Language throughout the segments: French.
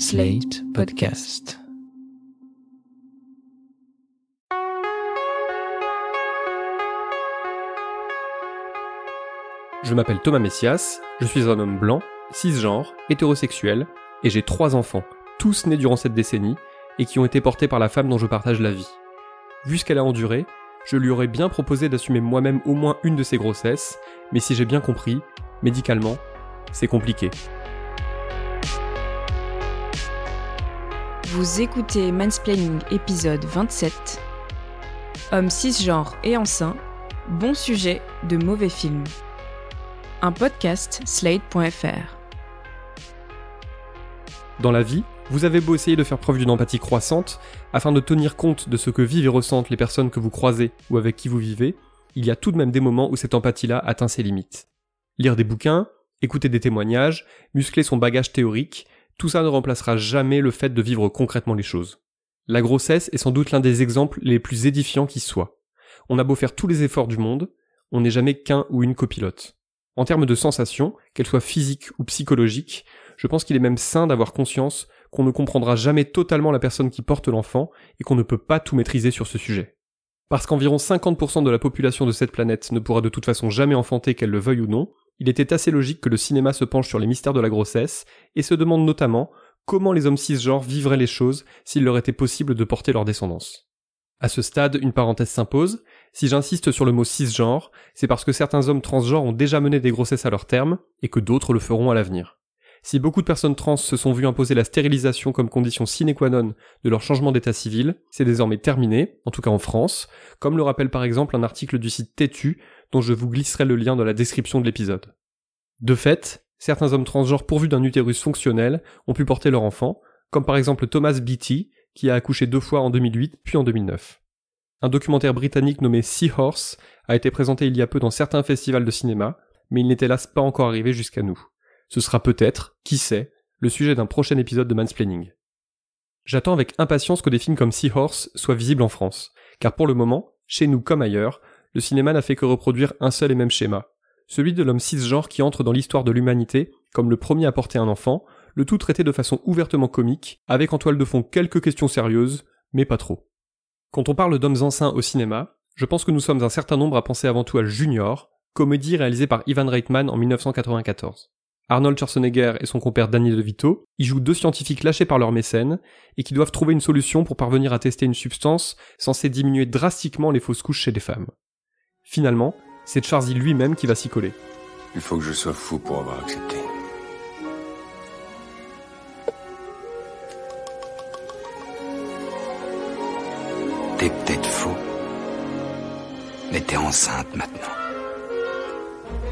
Slate Podcast. Je m'appelle Thomas Messias, je suis un homme blanc, cisgenre, hétérosexuel, et j'ai trois enfants, tous nés durant cette décennie, et qui ont été portés par la femme dont je partage la vie. Vu ce qu'elle a enduré, je lui aurais bien proposé d'assumer moi-même au moins une de ses grossesses, mais si j'ai bien compris, médicalement, c'est compliqué. Vous écoutez Mansplaining épisode 27. Homme cisgenre et enceint, bon sujet de mauvais film. Un podcast slate.fr. Dans la vie, vous avez beau essayer de faire preuve d'une empathie croissante, afin de tenir compte de ce que vivent et ressentent les personnes que vous croisez ou avec qui vous vivez, il y a tout de même des moments où cette empathie-là atteint ses limites. Lire des bouquins, écouter des témoignages, muscler son bagage théorique, tout ça ne remplacera jamais le fait de vivre concrètement les choses. La grossesse est sans doute l'un des exemples les plus édifiants qui soient. On a beau faire tous les efforts du monde, on n'est jamais qu'un ou une copilote. En termes de sensations, qu'elles soient physiques ou psychologiques, je pense qu'il est même sain d'avoir conscience qu'on ne comprendra jamais totalement la personne qui porte l'enfant et qu'on ne peut pas tout maîtriser sur ce sujet. Parce qu'environ 50% de la population de cette planète ne pourra de toute façon jamais enfanter qu'elle le veuille ou non, il était assez logique que le cinéma se penche sur les mystères de la grossesse et se demande notamment comment les hommes cisgenres vivraient les choses s'il leur était possible de porter leur descendance. À ce stade, une parenthèse s'impose. Si j'insiste sur le mot cisgenre, c'est parce que certains hommes transgenres ont déjà mené des grossesses à leur terme et que d'autres le feront à l'avenir. Si beaucoup de personnes trans se sont vues imposer la stérilisation comme condition sine qua non de leur changement d'état civil, c'est désormais terminé, en tout cas en France, comme le rappelle par exemple un article du site Tétu dont je vous glisserai le lien dans la description de l'épisode. De fait, certains hommes transgenres pourvus d'un utérus fonctionnel ont pu porter leur enfant, comme par exemple Thomas Beatty, qui a accouché deux fois en 2008 puis en 2009. Un documentaire britannique nommé Seahorse a été présenté il y a peu dans certains festivals de cinéma, mais il n'est hélas pas encore arrivé jusqu'à nous. Ce sera peut-être, qui sait, le sujet d'un prochain épisode de Mansplaining. J'attends avec impatience que des films comme Seahorse soient visibles en France, car pour le moment, chez nous comme ailleurs, le cinéma n'a fait que reproduire un seul et même schéma, celui de l'homme cisgenre qui entre dans l'histoire de l'humanité comme le premier à porter un enfant, le tout traité de façon ouvertement comique, avec en toile de fond quelques questions sérieuses, mais pas trop. Quand on parle d'hommes enceints au cinéma, je pense que nous sommes un certain nombre à penser avant tout à Junior, comédie réalisée par Ivan Reitman en 1994. Arnold Schwarzenegger et son compère Danny DeVito y jouent deux scientifiques lâchés par leur mécène et qui doivent trouver une solution pour parvenir à tester une substance censée diminuer drastiquement les fausses couches chez les femmes. Finalement, c'est Charzy lui-même qui va s'y coller. Il faut que je sois fou pour avoir accepté. T'es peut-être fou, mais t'es enceinte maintenant.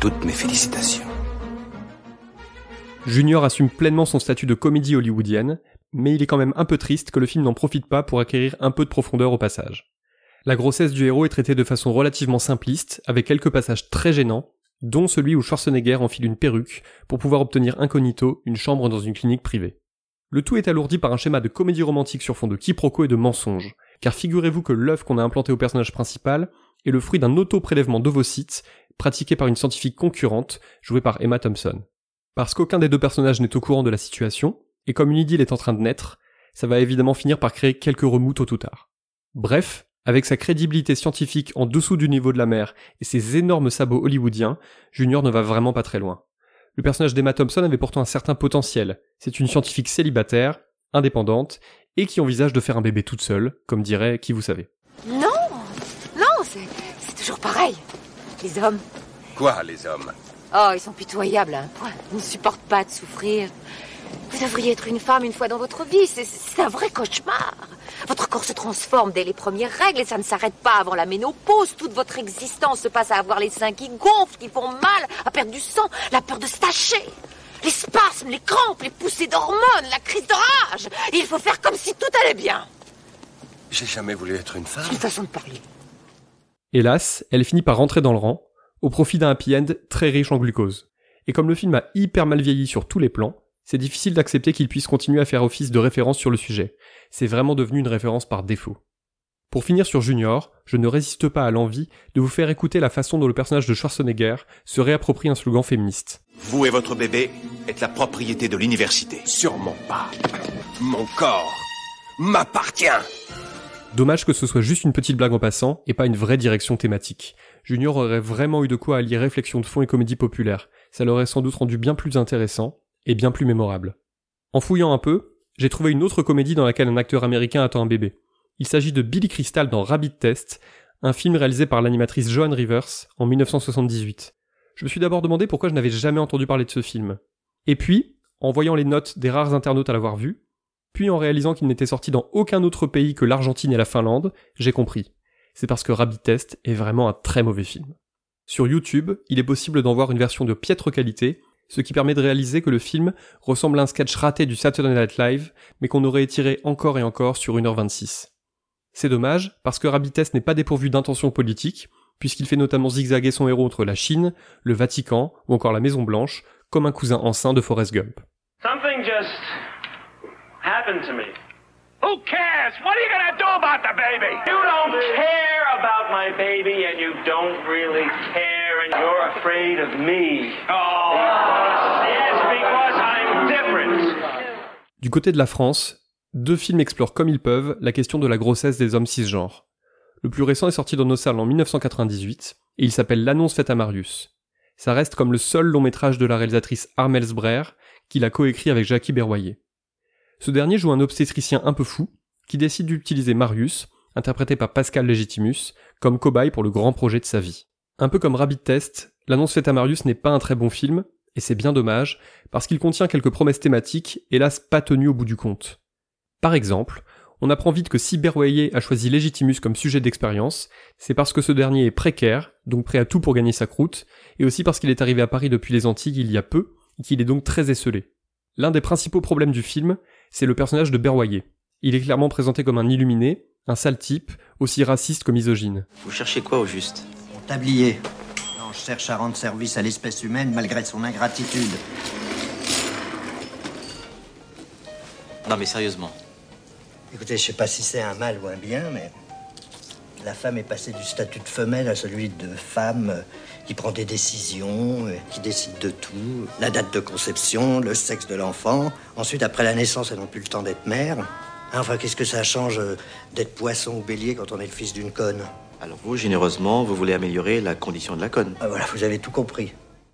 Toutes mes félicitations. Junior assume pleinement son statut de comédie hollywoodienne, mais il est quand même un peu triste que le film n'en profite pas pour acquérir un peu de profondeur au passage. La grossesse du héros est traitée de façon relativement simpliste, avec quelques passages très gênants, dont celui où Schwarzenegger enfile une perruque pour pouvoir obtenir incognito une chambre dans une clinique privée. Le tout est alourdi par un schéma de comédie romantique sur fond de quiproquos et de mensonges, car figurez-vous que l'œuf qu'on a implanté au personnage principal est le fruit d'un auto-prélèvement d'ovocytes pratiqué par une scientifique concurrente jouée par Emma Thompson. Parce qu'aucun des deux personnages n'est au courant de la situation, et comme une idylle est en train de naître, ça va évidemment finir par créer quelques remous tôt ou tard. Bref, avec sa crédibilité scientifique en dessous du niveau de la mer et ses énormes sabots hollywoodiens, Junior ne va vraiment pas très loin. Le personnage d'Emma Thompson avait pourtant un certain potentiel. C'est une scientifique célibataire, indépendante, et qui envisage de faire un bébé toute seule, comme dirait qui vous savez. Non Non, c'est c'est toujours pareil. Les hommes. Quoi, les hommes? Oh, ils sont pitoyables à un point. Ils ne supportent pas de souffrir. Vous devriez être une femme une fois dans votre vie. C'est- C'est un vrai cauchemar. Votre corps se transforme dès les premières règles et ça ne s'arrête pas avant la ménopause. Toute votre existence se passe à avoir les seins qui gonflent, qui font mal, à perdre du sang, la peur de se tacher. Les spasmes, les crampes, les poussées d'hormones, la crise de rage. Et il faut faire comme si tout allait bien. J'ai jamais voulu être une C'est femme. une façon de parler. Hélas, elle finit par rentrer dans le rang, au profit d'un happy end très riche en glucose. Et comme le film a hyper mal vieilli sur tous les plans, c'est difficile d'accepter qu'il puisse continuer à faire office de référence sur le sujet. C'est vraiment devenu une référence par défaut. Pour finir sur Junior, je ne résiste pas à l'envie de vous faire écouter la façon dont le personnage de Schwarzenegger se réapproprie un slogan féministe. Vous et votre bébé êtes la propriété de l'université. Sûrement pas. Mon corps m'appartient. Dommage que ce soit juste une petite blague en passant et pas une vraie direction thématique. Junior aurait vraiment eu de quoi allier réflexion de fond et comédie populaire. Ça l'aurait sans doute rendu bien plus intéressant et bien plus mémorable. En fouillant un peu, j'ai trouvé une autre comédie dans laquelle un acteur américain attend un bébé. Il s'agit de Billy Crystal dans Rabbit Test, un film réalisé par l'animatrice Joan Rivers en 1978. Je me suis d'abord demandé pourquoi je n'avais jamais entendu parler de ce film. Et puis, en voyant les notes des rares internautes à l'avoir vu, puis en réalisant qu'il n'était sorti dans aucun autre pays que l'Argentine et la Finlande, j'ai compris. C'est parce que Rabbit Test est vraiment un très mauvais film. Sur YouTube, il est possible d'en voir une version de piètre qualité, ce qui permet de réaliser que le film ressemble à un sketch raté du Saturday Night Live, mais qu'on aurait étiré encore et encore sur 1h26. C'est dommage, parce que Rabbit Test n'est pas dépourvu d'intention politique, puisqu'il fait notamment zigzaguer son héros entre la Chine, le Vatican ou encore la Maison Blanche, comme un cousin enceint de Forrest Gump. My baby, and you don't really care, and you're afraid of me. Oh, yes, because I'm different. Du côté de la France, deux films explorent comme ils peuvent la question de la grossesse des hommes cisgenres. Le plus récent est sorti dans nos salles en 1998, et il s'appelle L'annonce faite à Marius. Ça reste comme le seul long métrage de la réalisatrice Armel Sbrer, qu'il a coécrit avec Jackie Berroyer. Ce dernier joue un obstétricien un peu fou, qui décide d'utiliser Marius, interprété par Pascal Legitimus, comme cobaye pour le grand projet de sa vie. Un peu comme Rabbit Test, l'annonce faite à Marius n'est pas un très bon film, et c'est bien dommage, parce qu'il contient quelques promesses thématiques, hélas pas tenues au bout du compte. Par exemple, on apprend vite que si Berroyer a choisi Legitimus comme sujet d'expérience, c'est parce que ce dernier est précaire, donc prêt à tout pour gagner sa croûte, et aussi parce qu'il est arrivé à Paris depuis les Antilles il y a peu, et qu'il est donc très esselé. L'un des principaux problèmes du film, c'est le personnage de Berroyer. Il est clairement présenté comme un illuminé, un sale type, aussi raciste que misogyne. Vous cherchez quoi au juste? Mon tablier. Non, je cherche à rendre service à l'espèce humaine malgré son ingratitude. Non mais sérieusement. Écoutez, je sais pas si c'est un mal ou un bien, mais la femme est passée du statut de femelle à celui de femme euh, qui prend des décisions, euh, qui décide de tout. La date de conception, le sexe de l'enfant. Ensuite, après la naissance, elles n'ont plus le temps d'être mère. Enfin, qu'est-ce que ça change euh, d'être poisson ou bélier quand on est le fils d'une conne Alors vous, généreusement, vous voulez améliorer la condition de la conne. Ah, Voilà, vous avez tout compris.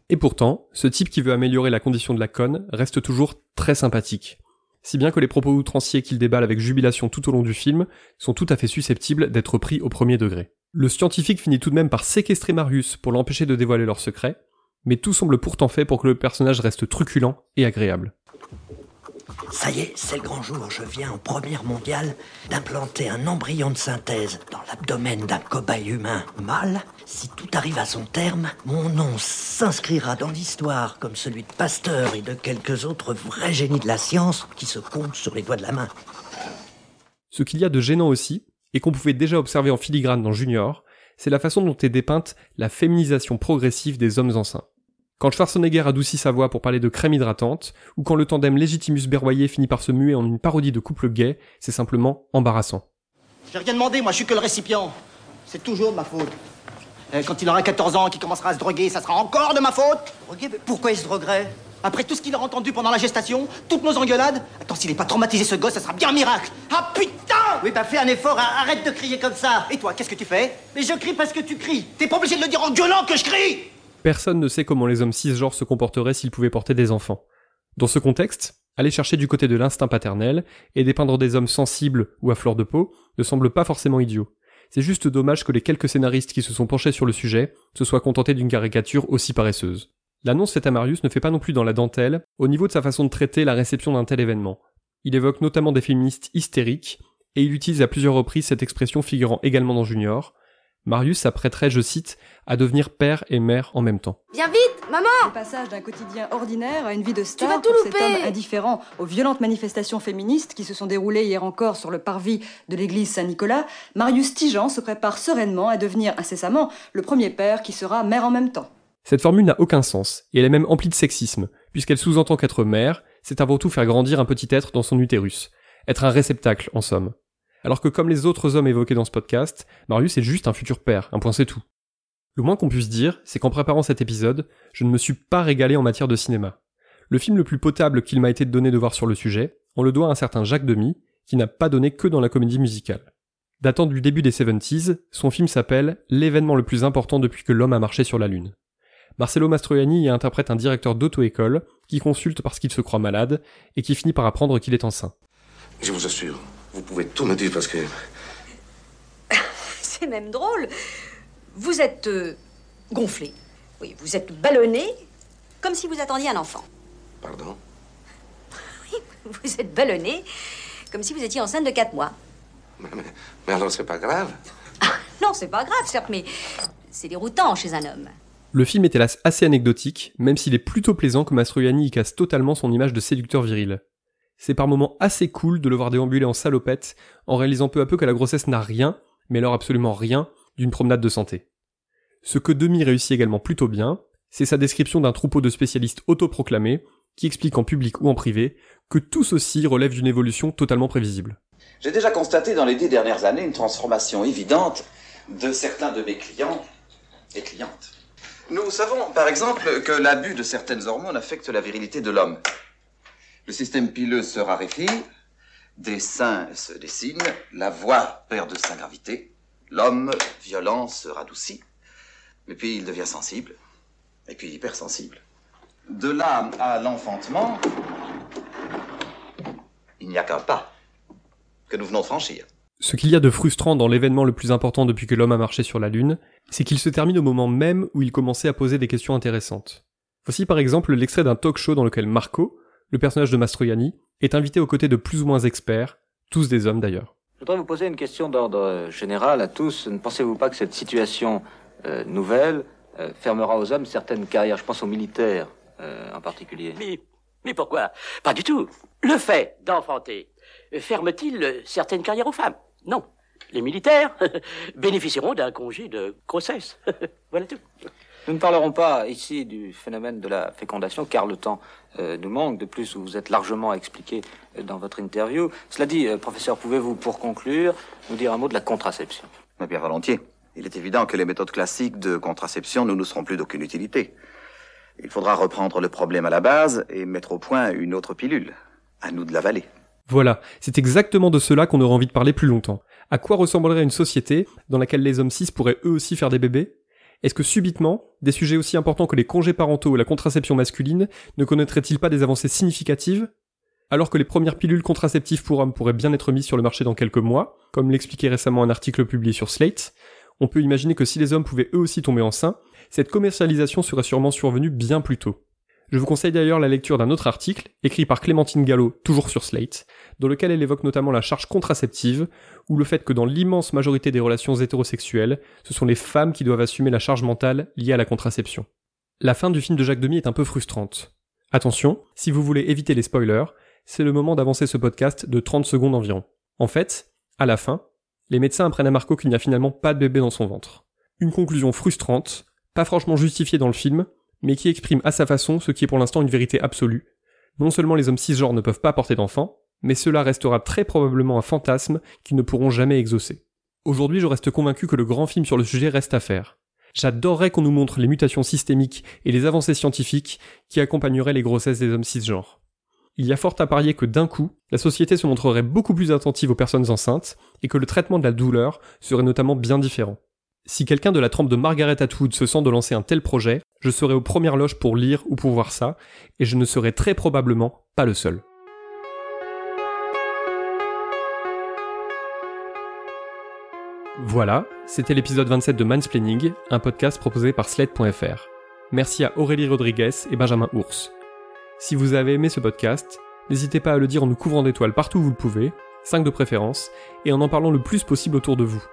Et pourtant, ce type qui veut améliorer la condition de la conne reste toujours très sympathique. Si bien que les propos outranciers qu'il déballe avec jubilation tout au long du film sont tout à fait susceptibles d'être pris au premier degré. Le scientifique finit tout de même par séquestrer Marius pour l'empêcher de dévoiler leur secret, mais tout semble pourtant fait pour que le personnage reste truculent et agréable. Ça y est, c'est le grand jour. Je viens en première mondiale d'implanter un embryon de synthèse dans l'abdomen d'un cobaye humain mâle. Si tout arrive à son terme, mon nom s'inscrira dans l'histoire comme celui de Pasteur et de quelques autres vrais génies de la science qui se comptent sur les doigts de la main. Ce qu'il y a de gênant aussi, et qu'on pouvait déjà observer en filigrane dans Junior, c'est la façon dont est dépeinte la féminisation progressive des hommes enceints. Quand Schwarzenegger adoucit sa voix pour parler de crème hydratante, ou quand le tandem Legitimus Berroyer finit par se muer en une parodie de couple gay, c'est simplement embarrassant. J'ai rien demandé, moi je suis que le récipient. C'est toujours de ma faute. Quand il aura 14 ans et qu'il commencera à se droguer, ça sera encore de ma faute. Drogué, mais pourquoi il se droguerait? Après tout ce qu'il a entendu pendant la gestation, toutes nos engueulades, attends, s'il est pas traumatisé ce gosse, ça sera bien un miracle. Ah putain Oui, bah fais un effort, hein, arrête de crier comme ça. Et toi, qu'est-ce que tu fais? Mais je crie parce que tu cries. T'es pas obligé de le dire en gueulant que je crie Personne ne sait comment les hommes cisgenres se comporteraient s'ils pouvaient porter des enfants. Dans ce contexte, aller chercher du côté de l'instinct paternel et dépeindre des hommes sensibles ou à fleur de peau ne semble pas forcément idiot. C'est juste dommage que les quelques scénaristes qui se sont penchés sur le sujet se soient contentés d'une caricature aussi paresseuse. L'annonce faite à Marius ne fait pas non plus dans la dentelle au niveau de sa façon de traiter la réception d'un tel événement. Il évoque notamment des féministes hystériques, et il utilise à plusieurs reprises cette expression figurant également dans Junior. Marius s'apprêterait, je cite, à devenir père et mère en même temps. Viens vite, maman Le passage d'un quotidien ordinaire à une vie de star vas tout pour cet louper. homme indifférent aux violentes manifestations féministes qui se sont déroulées hier encore sur le parvis de l'église Saint-Nicolas, Marius Tijan se prépare sereinement à devenir incessamment le premier père qui sera mère en même temps. Cette formule n'a aucun sens, et elle est même emplie de sexisme, puisqu'elle sous-entend qu'être mère, c'est avant tout faire grandir un petit être dans son utérus. Être un réceptacle, en somme. Alors que comme les autres hommes évoqués dans ce podcast, Marius est juste un futur père, un point c'est tout. Le moins qu'on puisse dire, c'est qu'en préparant cet épisode, je ne me suis pas régalé en matière de cinéma. Le film le plus potable qu'il m'a été donné de voir sur le sujet, on le doit à un certain Jacques Demy, qui n'a pas donné que dans la comédie musicale. Datant du début des 70s, son film s'appelle L'événement le plus important depuis que l'homme a marché sur la Lune. Marcello Mastroianni y interprète un directeur d'auto-école qui consulte parce qu'il se croit malade et qui finit par apprendre qu'il est enceint. Je vous assure, vous pouvez tout me dire parce que... C'est même drôle. Vous êtes euh, gonflé. Oui, vous êtes ballonné, comme si vous attendiez un enfant. Pardon? Oui, vous êtes ballonné, comme si vous étiez enceinte de 4 mois. Mais, mais, mais alors c'est pas grave? Non, c'est pas grave, certes, mais c'est déroutant chez un homme. Le film est hélas assez anecdotique, même s'il est plutôt plaisant que Mastroianni y casse totalement son image de séducteur viril. C'est par moments assez cool de le voir déambuler en salopette, en réalisant peu à peu que la grossesse n'a rien, mais alors absolument rien, d'une promenade de santé. Ce que Demi réussit également plutôt bien, c'est sa description d'un troupeau de spécialistes autoproclamés, qui expliquent en public ou en privé que tout ceci relève d'une évolution totalement prévisible. J'ai déjà constaté dans les dix dernières années une transformation évidente de certains de mes clients et clientes. Nous savons, par exemple, que l'abus de certaines hormones affecte la virilité de l'homme. Le système pileux se raréfie, des seins se dessinent, la voix perd de sa gravité, l'homme violent se radoucit, et puis il devient sensible, et puis hypersensible. De là à l'enfantement, il n'y a qu'un pas que nous venons de franchir. Ce qu'il y a de frustrant dans l'événement le plus important depuis que l'homme a marché sur la Lune, c'est qu'il se termine au moment même où il commençait à poser des questions intéressantes. Voici par exemple l'extrait d'un talk show dans lequel Marco, le personnage de Mastroianni, est invité aux côtés de plus ou moins experts, tous des hommes d'ailleurs. Je voudrais vous poser une question d'ordre général à tous. Ne pensez-vous pas que cette situation euh, nouvelle euh, fermera aux hommes certaines carrières? Je pense aux militaires euh, en particulier. Mais, mais pourquoi? Pas du tout. Le fait d'enfanter ferme-t-il certaines carrières aux femmes? Non. Les militaires bénéficieront d'un congé de grossesse. voilà tout. Nous ne parlerons pas ici du phénomène de la fécondation, car le temps euh, nous manque. De plus, vous êtes largement expliqué euh, dans votre interview. Cela dit, euh, professeur, pouvez-vous, pour conclure, nous dire un mot de la contraception? Mais bien volontiers. Il est évident que les méthodes classiques de contraception ne nous seront plus d'aucune utilité. Il faudra reprendre le problème à la base et mettre au point une autre pilule. À nous de l'avaler. Voilà, c'est exactement de cela qu'on aurait envie de parler plus longtemps. À quoi ressemblerait une société dans laquelle les hommes cis pourraient eux aussi faire des bébés? Est-ce que subitement, des sujets aussi importants que les congés parentaux ou la contraception masculine ne connaîtraient-ils pas des avancées significatives alors que les premières pilules contraceptives pour hommes pourraient bien être mises sur le marché dans quelques mois, comme l'expliquait récemment un article publié sur Slate, on peut imaginer que si les hommes pouvaient eux aussi tomber enceints, cette commercialisation serait sûrement survenue bien plus tôt. Je vous conseille d'ailleurs la lecture d'un autre article, écrit par Clémentine Gallo, toujours sur Slate, dans lequel elle évoque notamment la charge contraceptive, ou le fait que dans l'immense majorité des relations hétérosexuelles, ce sont les femmes qui doivent assumer la charge mentale liée à la contraception. La fin du film de Jacques Demy est un peu frustrante. Attention, si vous voulez éviter les spoilers, c'est le moment d'avancer ce podcast de 30 secondes environ. En fait, à la fin, les médecins apprennent à Marco qu'il n'y a finalement pas de bébé dans son ventre. Une conclusion frustrante, pas franchement justifiée dans le film, mais qui exprime à sa façon ce qui est pour l'instant une vérité absolue. Non seulement les hommes cisgenres ne peuvent pas porter d'enfants, mais cela restera très probablement un fantasme qu'ils ne pourront jamais exaucer. Aujourd'hui, je reste convaincu que le grand film sur le sujet reste à faire. J'adorerais qu'on nous montre les mutations systémiques et les avancées scientifiques qui accompagneraient les grossesses des hommes cisgenres. Il y a fort à parier que d'un coup, la société se montrerait beaucoup plus attentive aux personnes enceintes et que le traitement de la douleur serait notamment bien différent. Si quelqu'un de la trempe de Margaret Atwood se sent de lancer un tel projet, je serai aux premières loges pour lire ou pour voir ça, et je ne serai très probablement pas le seul. Voilà, c'était l'épisode 27 de Mansplaining, un podcast proposé par Sled.fr. Merci à Aurélie Rodriguez et Benjamin Ours. Si vous avez aimé ce podcast, n'hésitez pas à le dire en nous couvrant d'étoiles partout où vous le pouvez, 5 de préférence, et en en parlant le plus possible autour de vous.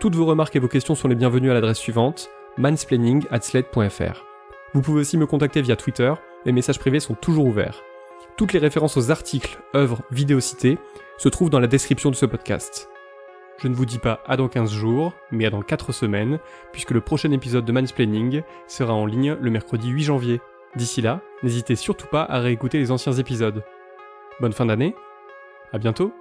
Toutes vos remarques et vos questions sont les bienvenues à l'adresse suivante mansplaining@sled.fr. Vous pouvez aussi me contacter via Twitter, les messages privés sont toujours ouverts. Toutes les références aux articles, œuvres, vidéos citées se trouvent dans la description de ce podcast. Je ne vous dis pas à dans 15 jours, mais à dans 4 semaines, puisque le prochain épisode de Mansplaining sera en ligne le mercredi 8 janvier. D'ici là, n'hésitez surtout pas à réécouter les anciens épisodes. Bonne fin d'année, à bientôt